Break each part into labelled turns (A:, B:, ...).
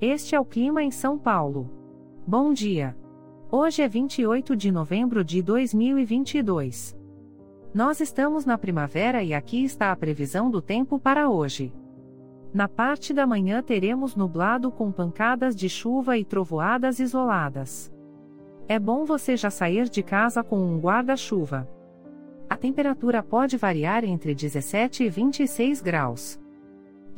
A: Este é o clima em São Paulo. Bom dia. Hoje é 28 de novembro de 2022. Nós estamos na primavera e aqui está a previsão do tempo para hoje. Na parte da manhã teremos nublado com pancadas de chuva e trovoadas isoladas. É bom você já sair de casa com um guarda-chuva. A temperatura pode variar entre 17 e 26 graus.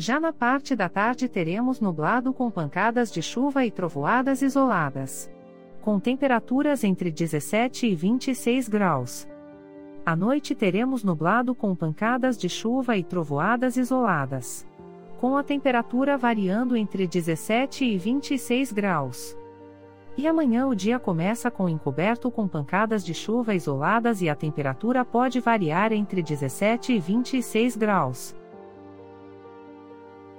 A: Já na parte da tarde teremos nublado com pancadas de chuva e trovoadas isoladas. Com temperaturas entre 17 e 26 graus. À noite teremos nublado com pancadas de chuva e trovoadas isoladas. Com a temperatura variando entre 17 e 26 graus. E amanhã o dia começa com encoberto com pancadas de chuva isoladas e a temperatura pode variar entre 17 e 26 graus.